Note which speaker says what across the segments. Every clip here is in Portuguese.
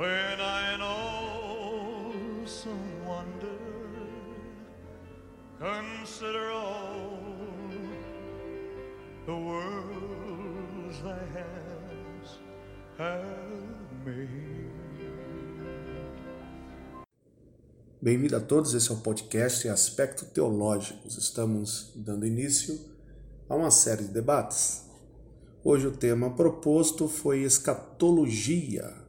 Speaker 1: when I know some wonder. Consider all the worlds hands have made.
Speaker 2: Bem-vindo a todos, esse é o podcast Aspecto Teológicos. Estamos dando início a uma série de debates. Hoje o tema proposto foi escatologia.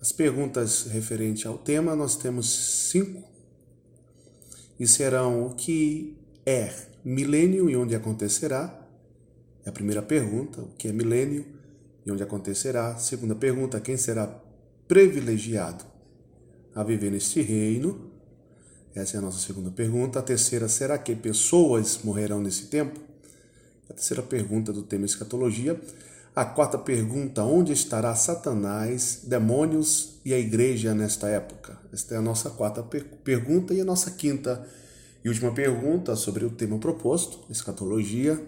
Speaker 2: As perguntas referentes ao tema nós temos cinco e serão o que é milênio e onde acontecerá. É a primeira pergunta, o que é milênio e onde acontecerá. Segunda pergunta, quem será privilegiado a viver neste reino? Essa é a nossa segunda pergunta. A terceira, será que pessoas morrerão nesse tempo? A terceira pergunta do tema escatologia. A quarta pergunta, onde estará Satanás, demônios e a igreja nesta época? Esta é a nossa quarta per pergunta e a nossa quinta e última pergunta sobre o tema proposto, escatologia.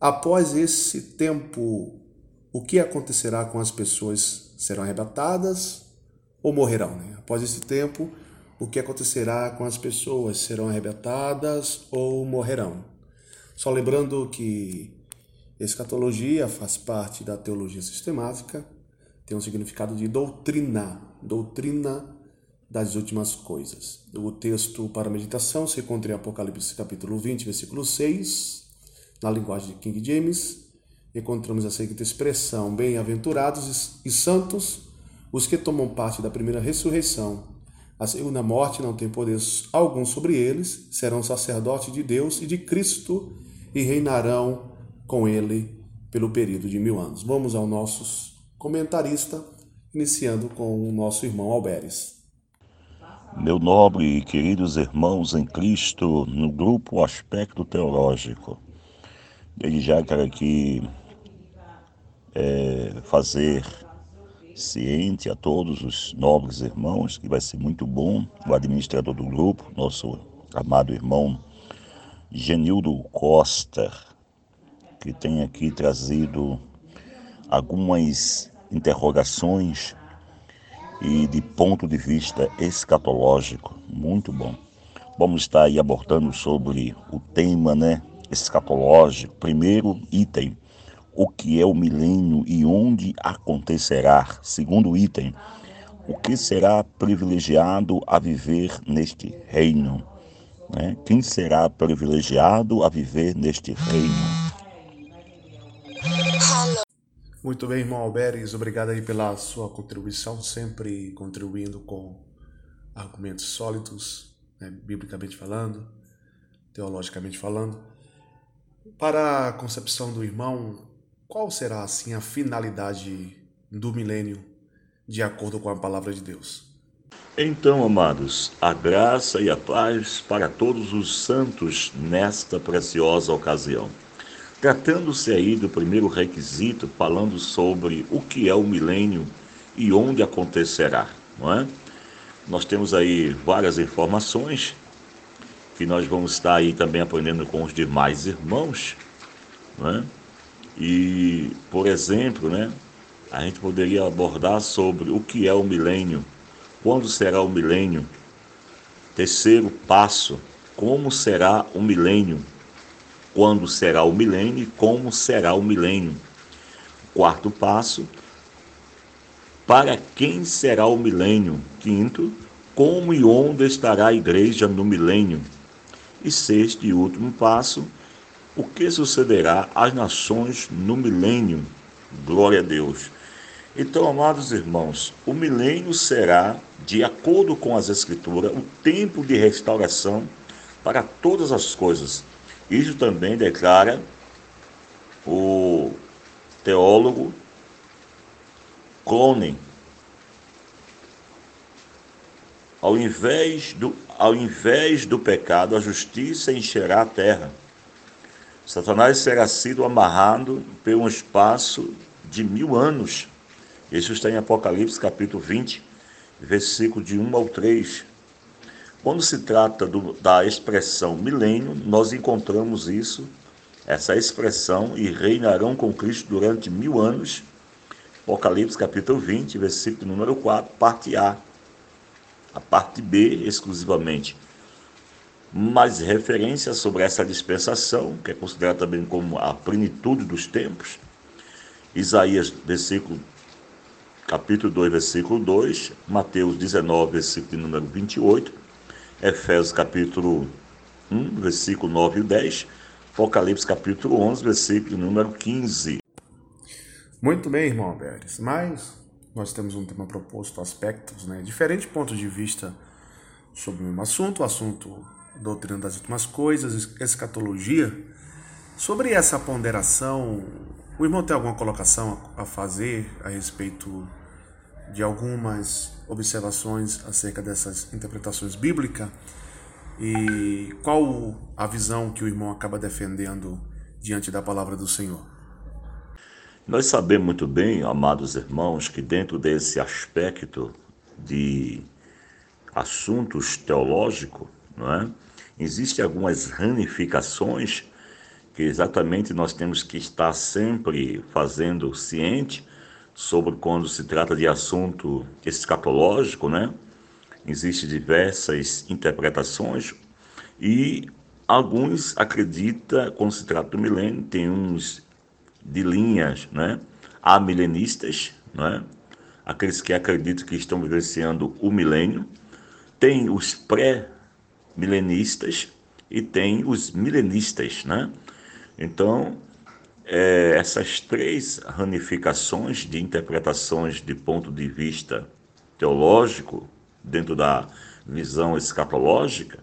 Speaker 2: Após esse tempo, o que acontecerá com as pessoas? Serão arrebatadas ou morrerão? Né? Após esse tempo, o que acontecerá com as pessoas? Serão arrebatadas ou morrerão? Só lembrando que escatologia faz parte da teologia sistemática, tem um significado de doutrina, doutrina das últimas coisas. O texto para meditação se encontra em Apocalipse capítulo 20, versículo 6, na linguagem de King James. Encontramos a seguinte expressão: Bem-aventurados e santos os que tomam parte da primeira ressurreição. A segunda morte não tem poder algum sobre eles, serão sacerdotes de Deus e de Cristo e reinarão com ele pelo período de mil anos. Vamos ao nosso comentarista, iniciando com o nosso irmão Alberes.
Speaker 3: Meu nobre e queridos irmãos em Cristo, no grupo Aspecto Teológico, desde já quero aqui é, fazer ciente a todos os nobres irmãos que vai ser muito bom o administrador do grupo, nosso amado irmão Genildo Costa, que tem aqui trazido algumas interrogações e de ponto de vista escatológico, muito bom. Vamos estar aí abordando sobre o tema, né, escatológico. Primeiro item, o que é o milênio e onde acontecerá. Segundo item, o que será privilegiado a viver neste reino? Né? Quem será privilegiado a viver neste reino?
Speaker 2: Muito bem, irmão Alberes, obrigado aí pela sua contribuição, sempre contribuindo com argumentos sólidos, né, biblicamente falando, teologicamente falando. Para a concepção do irmão, qual será assim a finalidade do milênio de acordo com a palavra de Deus?
Speaker 3: Então, amados, a graça e a paz para todos os santos nesta preciosa ocasião. Tratando-se aí do primeiro requisito, falando sobre o que é o milênio e onde acontecerá, não é? Nós temos aí várias informações que nós vamos estar aí também aprendendo com os demais irmãos, não é? E, por exemplo, né, a gente poderia abordar sobre o que é o milênio, quando será o milênio, terceiro passo, como será o milênio, quando será o milênio e como será o milênio. Quarto passo, para quem será o milênio? Quinto, como e onde estará a igreja no milênio? E sexto e último passo, o que sucederá às nações no milênio? Glória a Deus. Então, amados irmãos, o milênio será, de acordo com as Escrituras, o tempo de restauração para todas as coisas, isso também declara o teólogo Cronen. Ao invés, do, ao invés do pecado, a justiça encherá a terra. Satanás será sido amarrado por um espaço de mil anos. Isso está em Apocalipse capítulo 20, versículo de 1 ao 3. Quando se trata do, da expressão milênio, nós encontramos isso, essa expressão, e reinarão com Cristo durante mil anos, Apocalipse capítulo 20, versículo número 4, parte A. A parte B exclusivamente. Mais referência sobre essa dispensação, que é considerada também como a plenitude dos tempos. Isaías, versículo, capítulo 2, versículo 2, Mateus 19, versículo número 28, Efésios capítulo 1, versículo 9 e 10, Apocalipse capítulo 11, versículo número 15.
Speaker 2: Muito bem, irmão Alberes, mas nós temos um tema proposto, aspectos, né, diferentes pontos de vista sobre o mesmo assunto, o assunto doutrina das últimas coisas, escatologia. Sobre essa ponderação, o irmão tem alguma colocação a fazer a respeito de algumas observações acerca dessas interpretações bíblicas? E qual a visão que o irmão acaba defendendo diante da palavra do Senhor?
Speaker 3: Nós sabemos muito bem, amados irmãos, que dentro desse aspecto de assuntos teológicos, não é? Existem algumas ramificações que exatamente nós temos que estar sempre fazendo ciente sobre quando se trata de assunto escatológico, né? Existem diversas interpretações e alguns acreditam, quando se trata do milênio, tem uns de linhas, né? Há milenistas, né? Aqueles que acreditam que estão vivenciando o milênio. Tem os pré-milenistas e tem os milenistas, né? Então, é, essas três ramificações de interpretações de ponto de vista teológico, dentro da visão escatológica,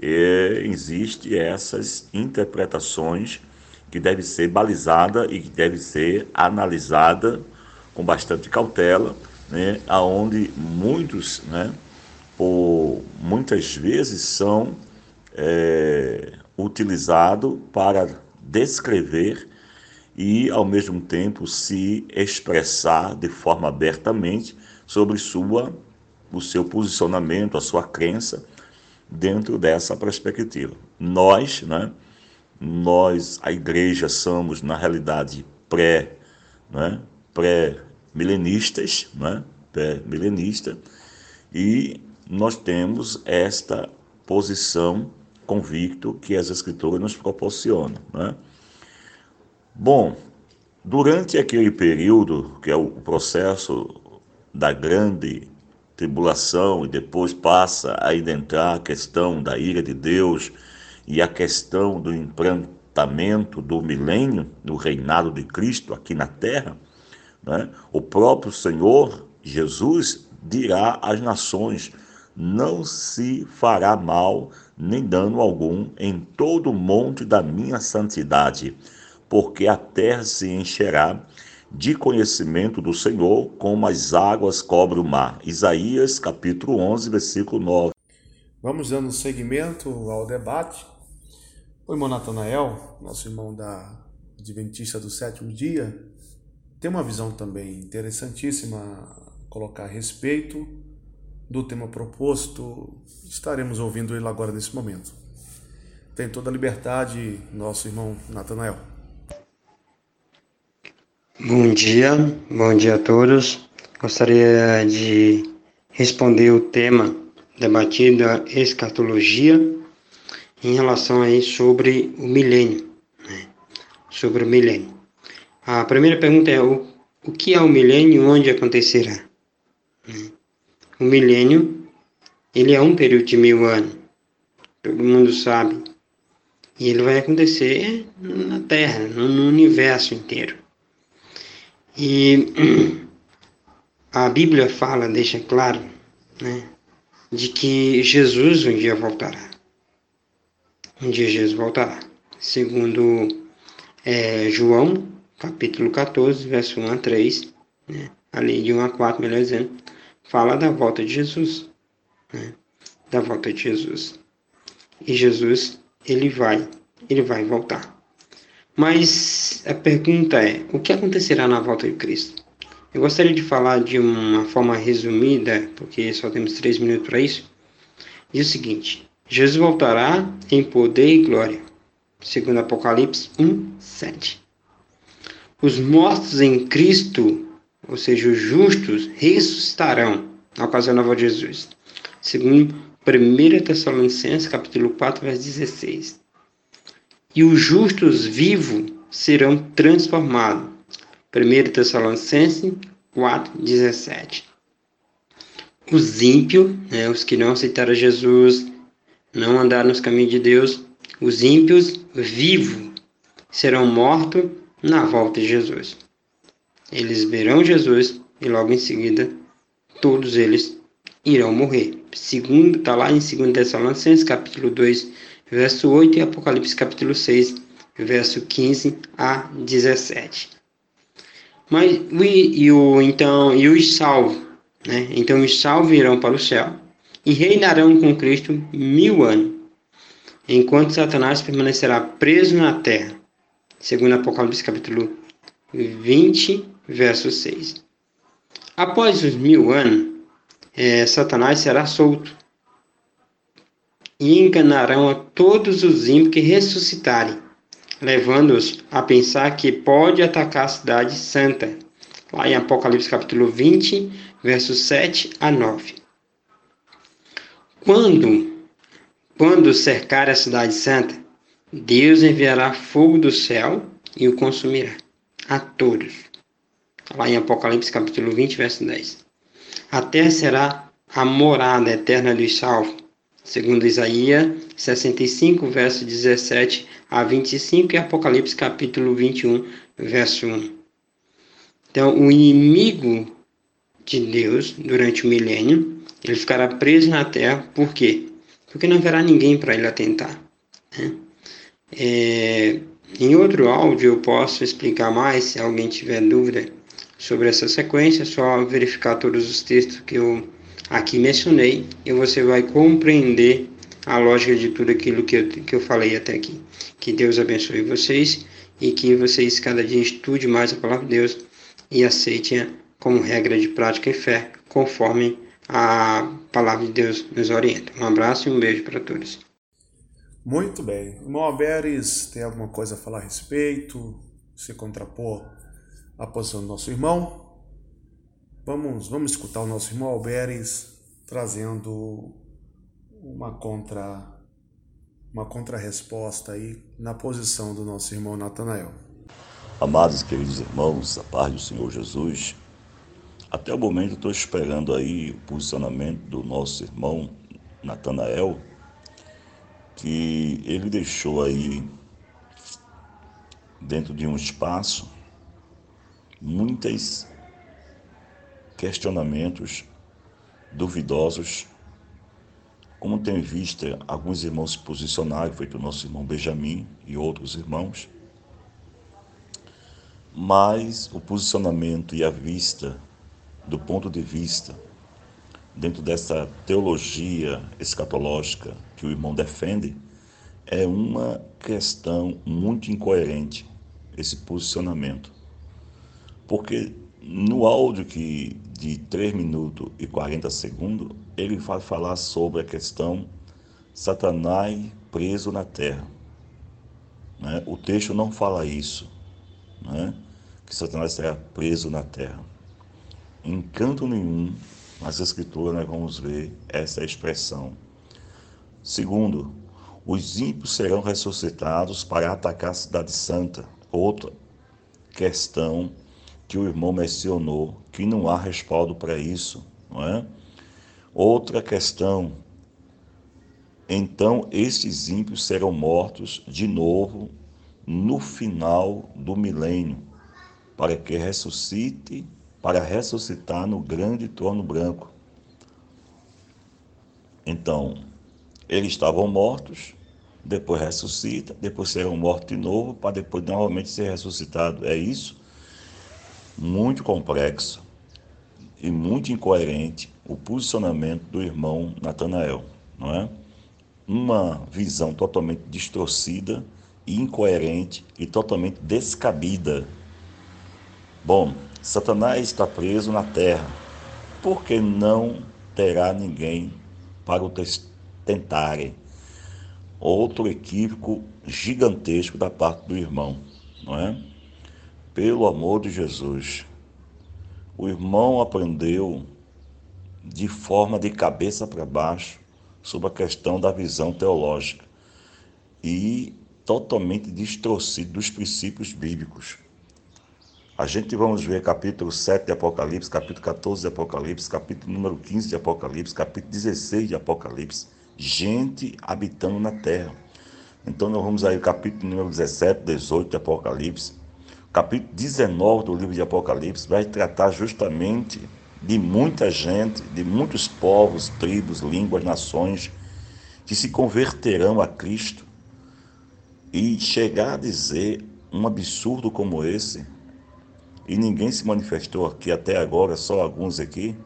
Speaker 3: é, existe essas interpretações que deve ser balizada e que deve ser analisada com bastante cautela, né, aonde muitos, né, por muitas vezes são é, para descrever e ao mesmo tempo se expressar de forma abertamente sobre sua o seu posicionamento, a sua crença dentro dessa perspectiva. Nós, né, nós, a igreja, somos, na realidade, pré, né, pré-milenistas, né, pré-milenista, e nós temos esta posição convicto que as escrituras nos proporcionam. Né? Bom, durante aquele período, que é o processo da grande tribulação, e depois passa a adentrar a questão da ira de Deus, e a questão do implantamento do milênio, do reinado de Cristo aqui na terra, né? o próprio Senhor Jesus dirá às nações: não se fará mal nem dano algum em todo o monte da minha santidade, porque a terra se encherá de conhecimento do Senhor, como as águas cobrem o mar. Isaías capítulo 11, versículo 9.
Speaker 2: Vamos dando seguimento ao debate. O irmão Natanael, nosso irmão da Adventista do sétimo dia, tem uma visão também interessantíssima colocar a respeito do tema proposto. Estaremos ouvindo ele agora nesse momento. Tem toda a liberdade, nosso irmão Natanael.
Speaker 4: Bom dia, bom dia a todos. Gostaria de responder o tema debatido, a escatologia em relação aí sobre o milênio, né? sobre o milênio. A primeira pergunta é o, o que é o milênio e onde acontecerá? Né? O milênio, ele é um período de mil anos, todo mundo sabe, e ele vai acontecer na Terra, no, no universo inteiro. E a Bíblia fala, deixa claro, né, de que Jesus um dia voltará um dia Jesus voltará. Segundo é, João, capítulo 14, verso 1 a 3, né? ali de 1 a 4, melhor dizendo, fala da volta de Jesus. Né? Da volta de Jesus. E Jesus, ele vai, ele vai voltar. Mas a pergunta é: o que acontecerá na volta de Cristo? Eu gostaria de falar de uma forma resumida, porque só temos três minutos para isso. Diz o seguinte: Jesus voltará em poder e glória. Segundo Apocalipse 1, 7. Os mortos em Cristo, ou seja, os justos ressuscitarão na ocasião volta de Jesus. Segundo 1 Tessalonicenses, capítulo 4, verso 16. E os justos vivos serão transformados. 1 Tessalonicenses 4, 17. Os ímpios, né, os que não aceitaram Jesus, não andaram nos caminhos de Deus, os ímpios vivos serão mortos na volta de Jesus. Eles verão Jesus e logo em seguida todos eles irão morrer. Segundo, está lá em 2 Tessalonicenses, capítulo 2, verso 8 e Apocalipse, capítulo 6, verso 15 a 17. Mas e, e o então e os salvos, né? Então os salvos irão para o céu e reinarão com Cristo mil anos, enquanto Satanás permanecerá preso na terra. Segundo Apocalipse capítulo 20, verso 6. Após os mil anos, é, Satanás será solto e enganarão a todos os ímpios que ressuscitarem, levando-os a pensar que pode atacar a cidade santa. Lá em Apocalipse capítulo 20, versos 7 a 9. Quando, quando cercar a cidade santa, Deus enviará fogo do céu e o consumirá a todos. Lá em Apocalipse capítulo 20, verso 10. A terra será a morada eterna dos salvos, segundo Isaías 65, verso 17 a 25 e Apocalipse capítulo 21, verso 1. Então, o inimigo de Deus durante o milênio, ele ficará preso na terra, por quê? Porque não haverá ninguém para ele atentar. Né? É, em outro áudio eu posso explicar mais, se alguém tiver dúvida sobre essa sequência, é só verificar todos os textos que eu aqui mencionei e você vai compreender a lógica de tudo aquilo que eu, que eu falei até aqui. Que Deus abençoe vocês e que vocês cada dia estude mais a palavra de Deus e aceitem como regra de prática e fé, conforme a palavra de Deus nos orienta. Um abraço e um beijo para todos.
Speaker 2: Muito bem. Irmão Alberes, tem alguma coisa a falar a respeito? Se contrapor à posição do nosso irmão? Vamos, vamos escutar o nosso irmão Alberes trazendo uma contra uma contrarresposta aí na posição do nosso irmão Natanael.
Speaker 3: Amados e queridos irmãos, a paz do Senhor Jesus, até o momento estou esperando aí o posicionamento do nosso irmão Natanael que ele deixou aí dentro de um espaço muitos questionamentos duvidosos, como tem vista alguns irmãos se posicionarem, feito o nosso irmão Benjamin e outros irmãos, mas o posicionamento e a vista do ponto de vista dentro dessa teologia escatológica que o irmão defende, é uma questão muito incoerente esse posicionamento. Porque no áudio que de 3 minutos e 40 segundos, ele vai falar sobre a questão Satanás preso na terra. Né? O texto não fala isso, né? que Satanás será preso na terra. Em canto nenhum nas Escrituras nós vamos ver essa expressão. Segundo, os ímpios serão ressuscitados para atacar a cidade santa. Outra questão que o irmão mencionou, que não há respaldo para isso, não é? Outra questão, então estes ímpios serão mortos de novo no final do milênio, para que ressuscite para ressuscitar no grande trono branco. Então, eles estavam mortos, depois ressuscita, depois serão mortos de novo, para depois novamente ser ressuscitado. É isso? Muito complexo e muito incoerente o posicionamento do irmão Natanael, não é? Uma visão totalmente distorcida, incoerente e totalmente descabida. Bom, Satanás está preso na terra, porque não terá ninguém para o tentarem. Outro equívoco gigantesco da parte do irmão, não é? Pelo amor de Jesus, o irmão aprendeu de forma de cabeça para baixo sobre a questão da visão teológica e totalmente distorcido dos princípios bíblicos. A gente vamos ver capítulo 7 de Apocalipse, capítulo 14 de Apocalipse, capítulo número 15 de Apocalipse, capítulo 16 de Apocalipse. Gente habitando na terra. Então nós vamos aí capítulo número 17, 18 de Apocalipse. Capítulo 19 do livro de Apocalipse vai tratar justamente de muita gente, de muitos povos, tribos, línguas, nações que se converterão a Cristo e chegar a dizer um absurdo como esse, e ninguém se manifestou aqui até agora, só alguns aqui,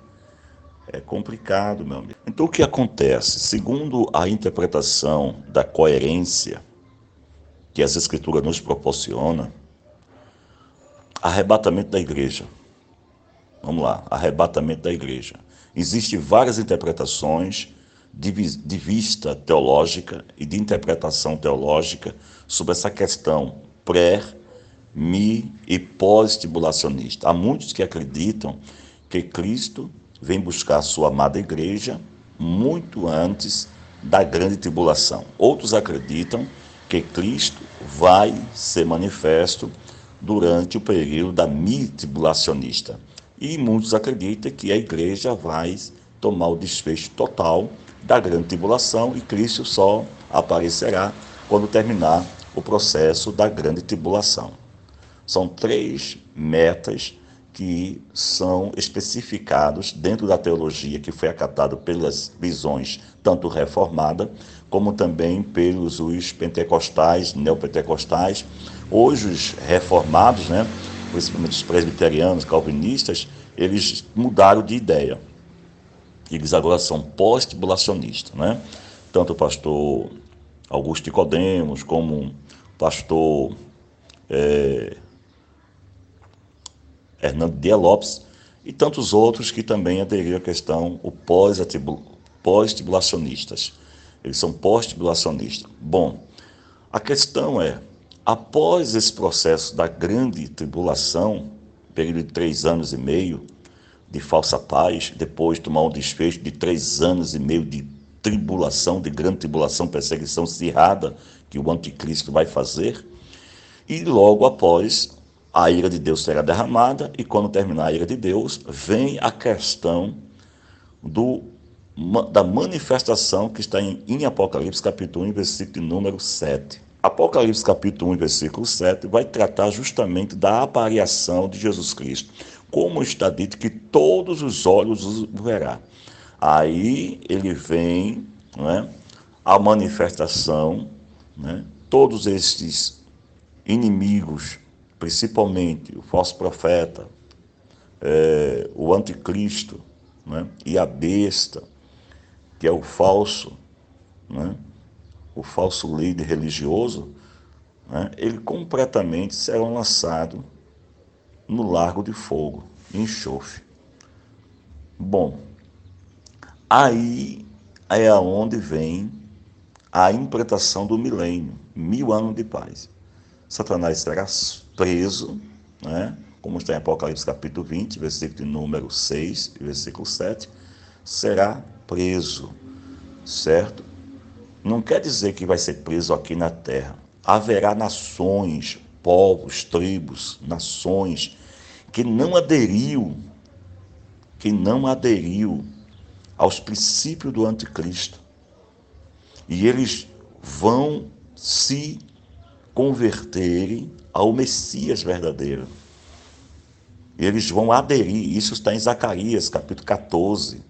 Speaker 3: é complicado, meu amigo. Então o que acontece? Segundo a interpretação da coerência que as escrituras nos proporciona, arrebatamento da igreja. Vamos lá, arrebatamento da igreja. Existem várias interpretações de, de vista teológica e de interpretação teológica sobre essa questão pré, mi e pós-tribulacionista. Há muitos que acreditam que Cristo vem buscar sua amada igreja muito antes da grande tribulação. Outros acreditam que Cristo vai ser manifesto durante o período da mi-tribulacionista. E muitos acreditam que a igreja vai tomar o desfecho total da grande tribulação e Cristo só aparecerá quando terminar o processo da grande tribulação. São três metas que são especificados dentro da teologia que foi acatado pelas visões tanto reformada como também pelos os pentecostais, neopentecostais, hoje os reformados, né, principalmente os presbiterianos, calvinistas, eles mudaram de ideia. Eles agora são pós-tribulacionistas, né? Tanto o pastor Augusto Nicodemos, como o pastor é, Hernando Dia Lopes e tantos outros que também aderiram à questão o pós-tribulacionistas. Eles são pós-tribulacionistas. Bom, a questão é, após esse processo da grande tribulação, período de três anos e meio de falsa paz, depois tomar um desfecho de três anos e meio de tribulação, de grande tribulação, perseguição acirrada que o anticristo vai fazer, e logo após a ira de Deus será derramada, e quando terminar a ira de Deus, vem a questão do, da manifestação que está em, em Apocalipse capítulo 1, versículo número 7. Apocalipse capítulo 1, versículo 7 vai tratar justamente da aparição de Jesus Cristo, como está dito que todos os olhos o verá. Aí ele vem, né, a manifestação, né, todos estes inimigos, principalmente o falso profeta, é, o anticristo né, e a besta, que é o falso, né, o falso líder religioso, né, ele completamente será lançado no largo de fogo, enxofre. Bom, Aí é aonde vem a implantação do milênio, mil anos de paz. Satanás será preso, né? como está em Apocalipse capítulo 20, versículo número 6 e versículo 7, será preso, certo? Não quer dizer que vai ser preso aqui na terra. Haverá nações, povos, tribos, nações que não aderiu, que não aderiu aos princípios do anticristo. E eles vão se converterem ao Messias verdadeiro. Eles vão aderir, isso está em Zacarias, capítulo 14.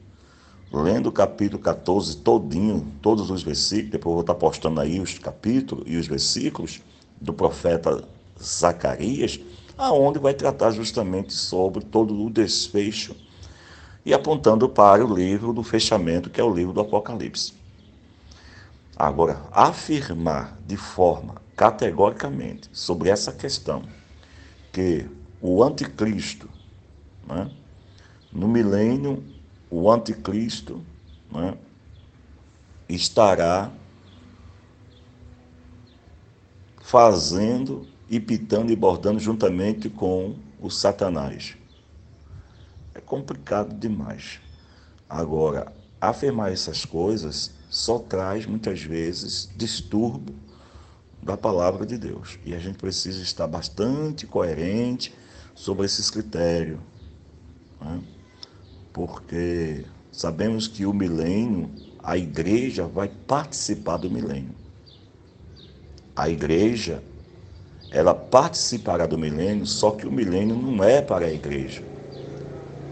Speaker 3: Lendo o capítulo 14 todinho, todos os versículos, depois eu vou estar postando aí os capítulos e os versículos do profeta Zacarias, aonde vai tratar justamente sobre todo o desfecho e apontando para o livro do fechamento, que é o livro do Apocalipse. Agora, afirmar de forma categoricamente sobre essa questão que o anticristo, né, no milênio, o anticristo né, estará fazendo e pitando e bordando juntamente com o Satanás é complicado demais. Agora, afirmar essas coisas só traz muitas vezes distúrbio da palavra de Deus. E a gente precisa estar bastante coerente sobre esses critérios. Né? Porque sabemos que o milênio, a igreja vai participar do milênio. A igreja, ela participará do milênio, só que o milênio não é para a igreja.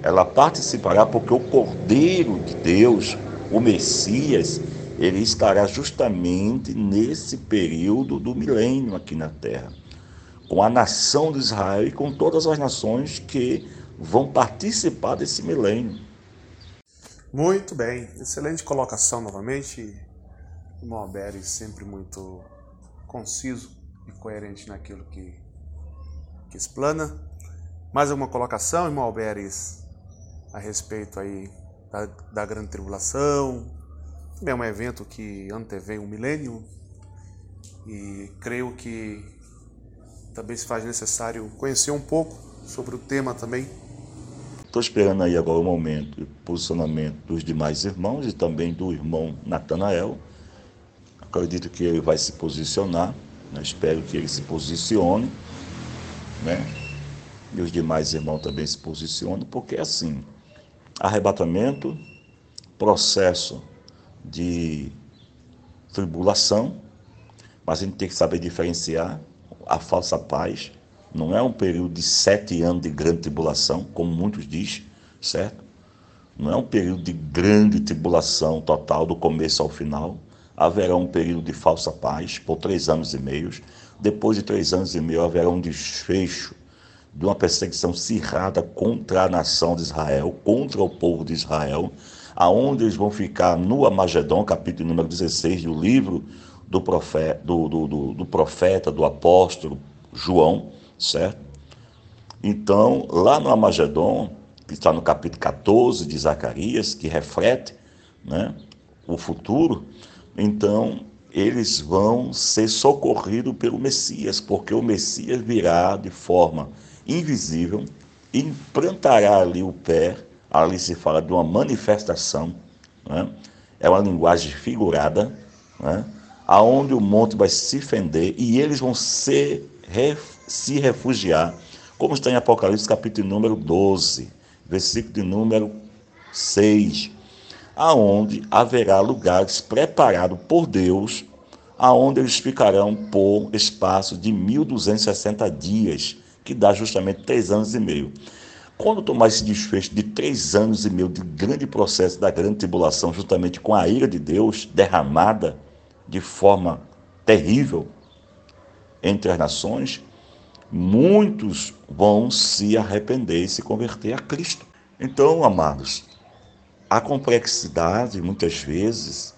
Speaker 3: Ela participará porque o Cordeiro de Deus, o Messias, ele estará justamente nesse período do milênio aqui na terra, com a nação de Israel e com todas as nações que vão participar desse milênio.
Speaker 2: Muito bem, excelente colocação novamente. O Alberi sempre muito conciso e coerente naquilo que, que explana. Mais alguma colocação, irmão Alberes, a respeito aí da, da grande tribulação? Também é um evento que antevém um milênio e creio que também se faz necessário conhecer um pouco sobre o tema também
Speaker 3: Estou esperando aí agora o momento e posicionamento dos demais irmãos e também do irmão Natanael. Acredito que ele vai se posicionar, né? espero que ele se posicione, né? E os demais irmãos também se posicionem, porque assim, arrebatamento, processo de tribulação, mas a gente tem que saber diferenciar a falsa paz não é um período de sete anos de grande tribulação, como muitos dizem, certo? Não é um período de grande tribulação total, do começo ao final. Haverá um período de falsa paz por três anos e meio. Depois de três anos e meio, haverá um desfecho de uma perseguição cirrada contra a nação de Israel, contra o povo de Israel, aonde eles vão ficar no Amagedon, capítulo número 16 do livro do profeta, do, do, do, do profeta, do apóstolo João, certo? Então, lá no Amagedon, que está no capítulo 14 de Zacarias, que reflete né, o futuro, então eles vão ser socorridos pelo Messias, porque o Messias virá de forma invisível, implantará ali o pé, ali se fala de uma manifestação, né? é uma linguagem figurada, né? aonde o monte vai se fender e eles vão ser se refugiar, como está em Apocalipse capítulo número 12, versículo de número 6, aonde haverá lugares preparados por Deus, aonde eles ficarão por espaço de 1260 dias, que dá justamente três anos e meio. Quando tomar esse desfecho de três anos e meio de grande processo da grande tribulação, justamente com a ira de Deus derramada de forma terrível entre as nações, muitos vão se arrepender e se converter a Cristo. Então, amados, a complexidade, muitas vezes,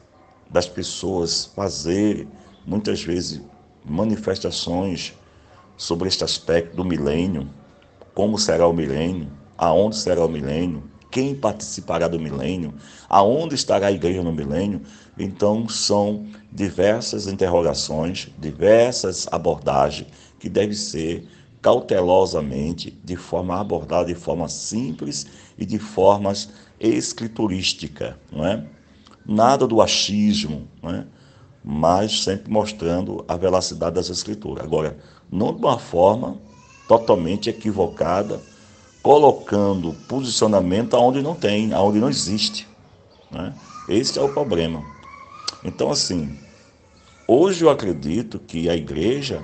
Speaker 3: das pessoas fazerem, muitas vezes, manifestações sobre este aspecto do milênio, como será o milênio, aonde será o milênio, quem participará do milênio, aonde estará a igreja no milênio. Então, são diversas interrogações, diversas abordagens que deve ser cautelosamente, de forma abordada de forma simples e de formas escriturística, não é? Nada do achismo, não é? mas sempre mostrando a velocidade das escrituras. Agora, não de uma forma totalmente equivocada, colocando posicionamento aonde não tem, aonde não existe. Né? Esse é o problema. Então, assim, hoje eu acredito que a igreja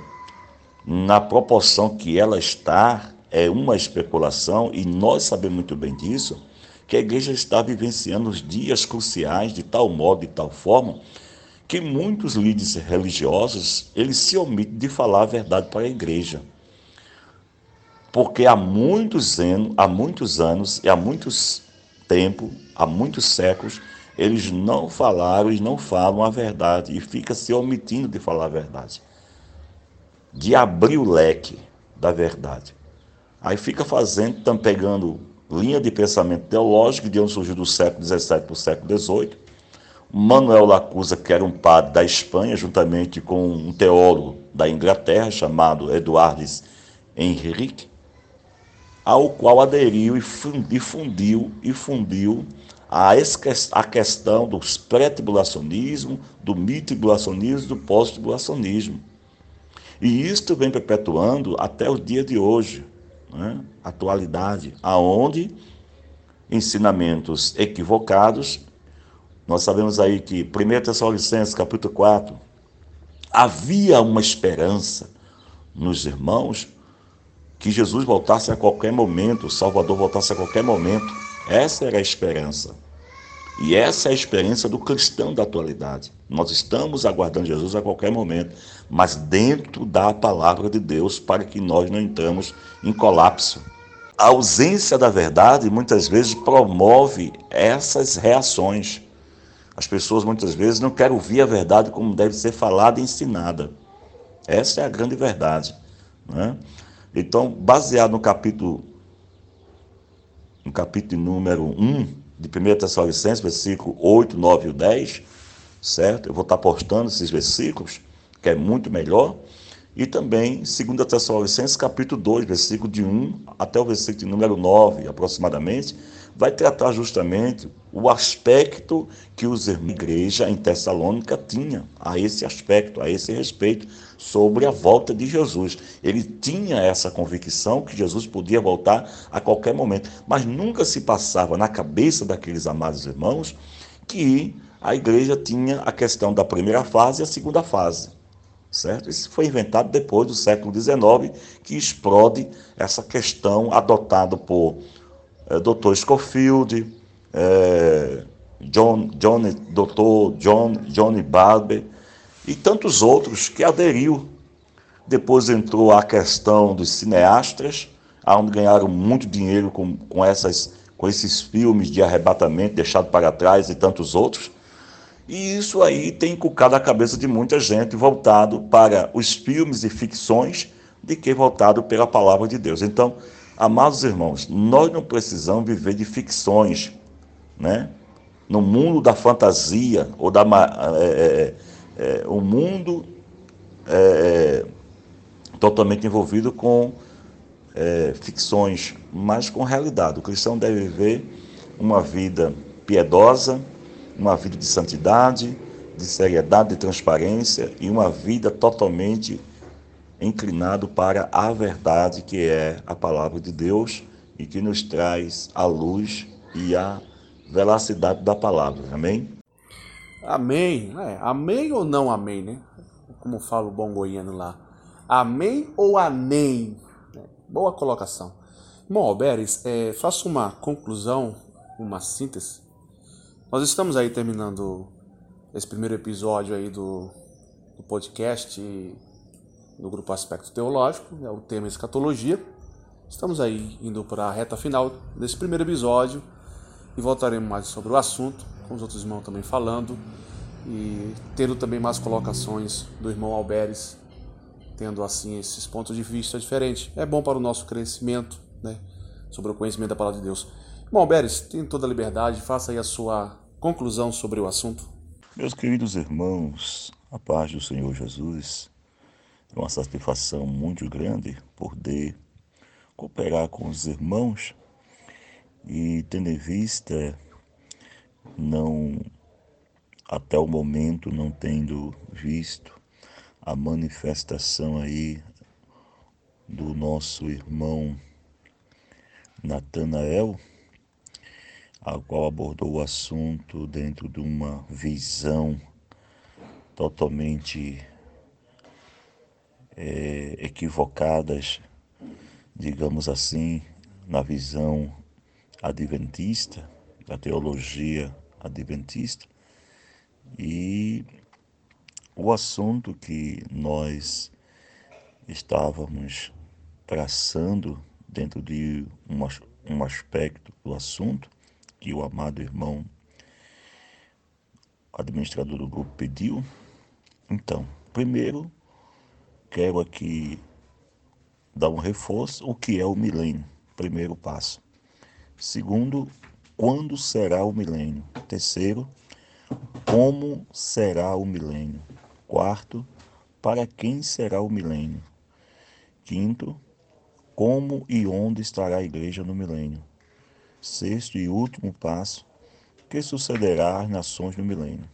Speaker 3: na proporção que ela está, é uma especulação, e nós sabemos muito bem disso, que a igreja está vivenciando os dias cruciais de tal modo, de tal forma, que muitos líderes religiosos, eles se omitem de falar a verdade para a igreja. Porque há muitos anos, há muitos anos e há muitos tempo, há muitos séculos, eles não falaram e não falam a verdade e fica se omitindo de falar a verdade de abrir o leque da verdade. Aí fica fazendo, estão pegando linha de pensamento teológico de onde surgiu do século XVII para o século XVIII. Manuel Lacusa, que era um padre da Espanha, juntamente com um teólogo da Inglaterra chamado Eduardes Henrique, ao qual aderiu e fundiu e fundiu a, questão do pré-tribulacionismo, do mito-tribulacionismo, do pós-tribulacionismo. E isto vem perpetuando até o dia de hoje, né? atualidade, aonde ensinamentos equivocados, nós sabemos aí que 1 Tessalonicenses capítulo 4, havia uma esperança nos irmãos que Jesus voltasse a qualquer momento, o Salvador voltasse a qualquer momento. Essa era a esperança. E essa é a experiência do cristão da atualidade. Nós estamos aguardando Jesus a qualquer momento, mas dentro da palavra de Deus, para que nós não entramos em colapso. A ausência da verdade muitas vezes promove essas reações. As pessoas muitas vezes não querem ouvir a verdade como deve ser falada e ensinada. Essa é a grande verdade. Né? Então, baseado no capítulo, no capítulo número 1 de 1 Tessalonicenses, versículo 8, 9 e 10, certo? Eu vou estar postando esses versículos, que é muito melhor. E também 2 Tessalonicenses, capítulo 2, versículo de 1 até o versículo de número 9, aproximadamente, vai tratar justamente o aspecto que os irmãos da igreja em Tessalônica tinha a esse aspecto, a esse respeito, sobre a volta de Jesus. Ele tinha essa convicção que Jesus podia voltar a qualquer momento, mas nunca se passava na cabeça daqueles amados irmãos que a igreja tinha a questão da primeira fase e a segunda fase. Certo? Isso foi inventado depois do século XIX, que explode essa questão adotada por é, Dr. Scofield, é, John, John, Dr. John, Johnny Barber e tantos outros que aderiu. Depois entrou a questão dos cineastas, onde ganharam muito dinheiro com, com, essas, com esses filmes de arrebatamento deixado para trás e tantos outros. E isso aí tem inculcado a cabeça de muita gente voltado para os filmes e ficções de que voltado pela palavra de Deus. Então, Amados irmãos, nós não precisamos viver de ficções, né? No mundo da fantasia ou da é, é, é, o mundo é, é, totalmente envolvido com é, ficções, mas com realidade. O cristão deve viver uma vida piedosa, uma vida de santidade, de seriedade, de transparência e uma vida totalmente inclinado para a verdade que é a palavra de Deus e que nos traz a luz e a veracidade da palavra. Amém?
Speaker 2: Amém. É, amém ou não amém, né? Como fala o bom goiano lá. Amém ou anem? É, boa colocação. Bom, Alberes, é, faço uma conclusão, uma síntese. Nós estamos aí terminando esse primeiro episódio aí do, do podcast no grupo Aspecto Teológico, é o tema Escatologia. Estamos aí indo para a reta final desse primeiro episódio e voltaremos mais sobre o assunto, com os outros irmãos também falando e tendo também mais colocações do irmão Alberes, tendo assim esses pontos de vista diferentes. É bom para o nosso crescimento, né, sobre o conhecimento da palavra de Deus. Irmão Alberes, tem toda a liberdade, faça aí a sua conclusão sobre o assunto.
Speaker 3: Meus queridos irmãos, a paz do Senhor Jesus é uma satisfação muito grande poder cooperar com os irmãos e tendo em vista não até o momento não tendo visto a manifestação aí do nosso irmão Natanael, a qual abordou o assunto dentro de uma visão totalmente é, equivocadas, digamos assim, na visão adventista, da teologia adventista. E o assunto que nós estávamos traçando dentro de um, um aspecto do assunto que o amado irmão administrador do grupo pediu. Então, primeiro, quero aqui dar um reforço: o que é o milênio? Primeiro passo. Segundo, quando será o milênio? Terceiro, como será o milênio? Quarto, para quem será o milênio? Quinto, como e onde estará a igreja no milênio. Sexto e último passo, que sucederá às nações no milênio.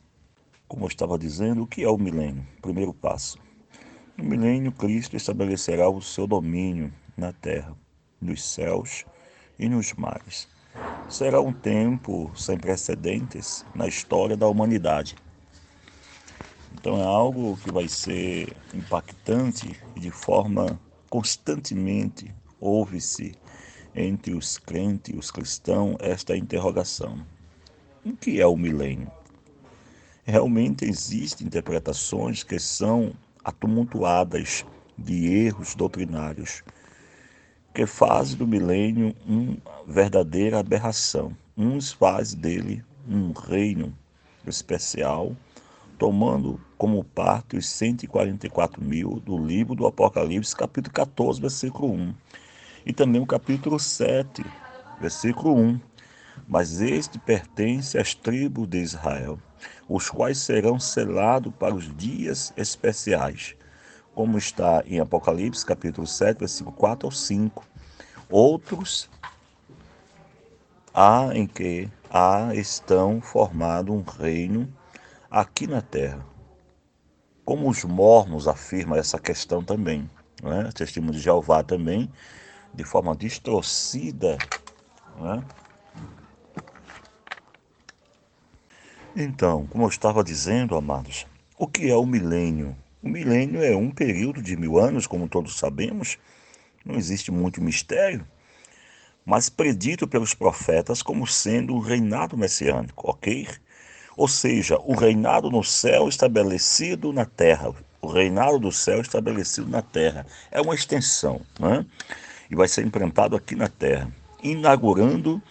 Speaker 3: Como eu estava dizendo, o que é o milênio? Primeiro passo. No milênio, Cristo estabelecerá o seu domínio na terra, nos céus e nos mares. Será um tempo sem precedentes na história da humanidade. Então é algo que vai ser impactante e de forma constantemente ouve-se entre os crentes e os cristãos esta interrogação: o que é o milênio? Realmente existem interpretações que são atumultuadas de erros doutrinários, que fazem do milênio uma verdadeira aberração. Uns fazem dele um reino especial, tomando como parte os 144 mil do livro do Apocalipse, capítulo 14, versículo 1. E também o capítulo 7, versículo 1. Mas este pertence às tribos de Israel, os quais serão selados para os dias especiais, como está em Apocalipse, capítulo 7, versículo 4 ao 5. Outros há em que há estão formado um reino aqui na terra, como os mormos afirmam essa questão também, né? testemunho de Jeová também, de forma distorcida. Né? Então, como eu estava dizendo, amados, o que é o milênio? O milênio é um período de mil anos, como todos sabemos, não existe muito mistério, mas predito pelos profetas como sendo um reinado messiânico, ok? Ou seja, o reinado no céu estabelecido na terra. O reinado do céu estabelecido na terra. É uma extensão, né? E vai ser implantado aqui na terra, inaugurando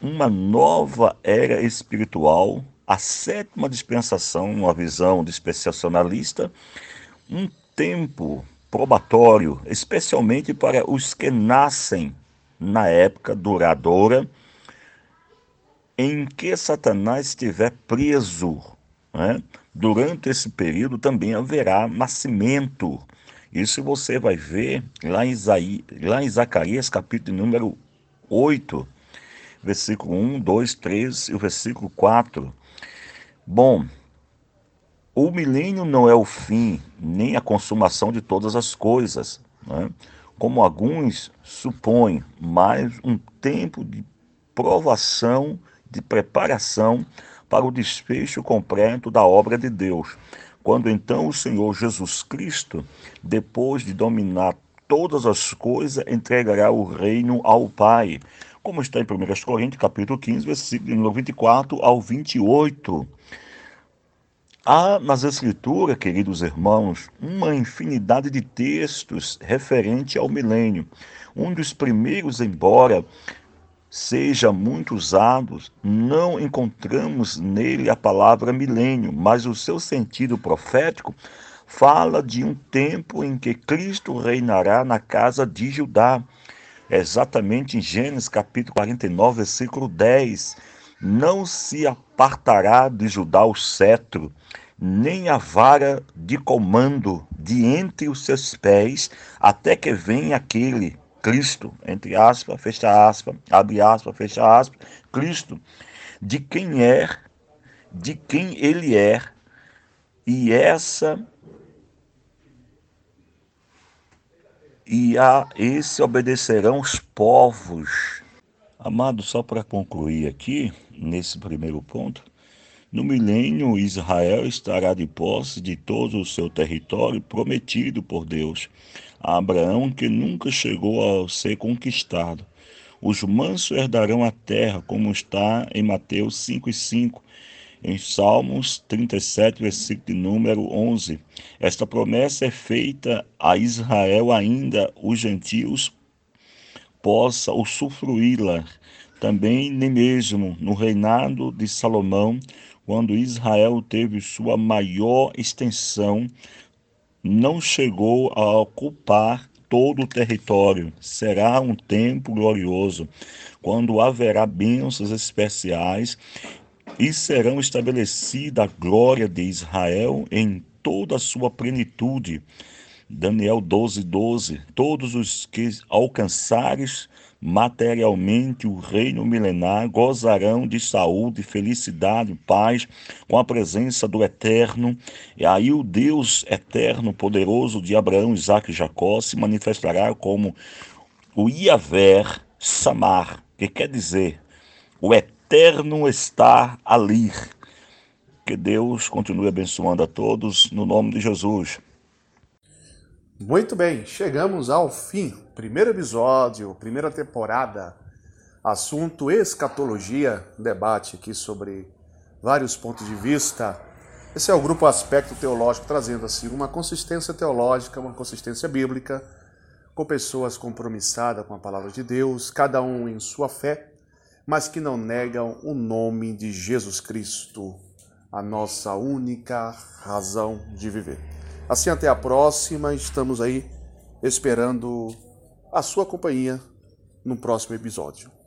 Speaker 3: uma nova era espiritual, a sétima dispensação, uma visão dispensacionalista, um tempo probatório, especialmente para os que nascem na época duradoura em que Satanás estiver preso. Né? Durante esse período também haverá nascimento. Isso você vai ver lá em, Isaí, lá em Zacarias, capítulo número 8, versículo 1, 2, 3 e o versículo 4. Bom, o milênio não é o fim, nem a consumação de todas as coisas, né? como alguns supõem, mas um tempo de provação de preparação para o desfecho completo da obra de Deus. Quando então o Senhor Jesus Cristo, depois de dominar todas as coisas, entregará o reino ao Pai. Como está em 1 Coríntios, capítulo 15, versículo 24 ao 28. Há nas Escrituras, queridos irmãos, uma infinidade de textos referente ao milênio. Um dos primeiros, embora seja muito usado, não encontramos nele a palavra milênio, mas o seu sentido profético fala de um tempo em que Cristo reinará na casa de Judá. Exatamente em Gênesis capítulo 49, versículo 10. Não se apartará de Judá o cetro, nem a vara de comando de entre os seus pés, até que venha aquele Cristo, entre aspas, fecha aspas, abre aspas, fecha aspas, Cristo, de quem é, de quem ele é, e essa e a esse obedecerão os povos. Amado, só para concluir aqui, nesse primeiro ponto, no milênio Israel estará de posse de todo o seu território prometido por Deus a Abraão que nunca chegou a ser conquistado. Os mansos herdarão a terra, como está em Mateus 5 e 5, em Salmos 37, versículo número 11. Esta promessa é feita a Israel ainda, os gentios possa usufruí-la. Também nem mesmo no reinado de Salomão, quando Israel teve sua maior extensão, não chegou a ocupar todo o território. Será um tempo glorioso, quando haverá bênçãos especiais e serão estabelecida a glória de Israel em toda a sua plenitude. Daniel 12, 12. Todos os que alcançares materialmente o reino milenar gozarão de saúde, felicidade, paz, com a presença do Eterno. E aí o Deus eterno, poderoso de Abraão, Isaac e Jacó se manifestará como o Iaver Samar, que quer dizer o Eterno está ali. Que Deus continue abençoando a todos no nome de Jesus.
Speaker 2: Muito bem, chegamos ao fim. Primeiro episódio, primeira temporada. Assunto escatologia, debate aqui sobre vários pontos de vista. Esse é o grupo Aspecto Teológico trazendo assim uma consistência teológica, uma consistência bíblica, com pessoas compromissadas com a palavra de Deus, cada um em sua fé, mas que não negam o nome de Jesus Cristo, a nossa única razão de viver. Assim, até a próxima. Estamos aí esperando a sua companhia no próximo episódio.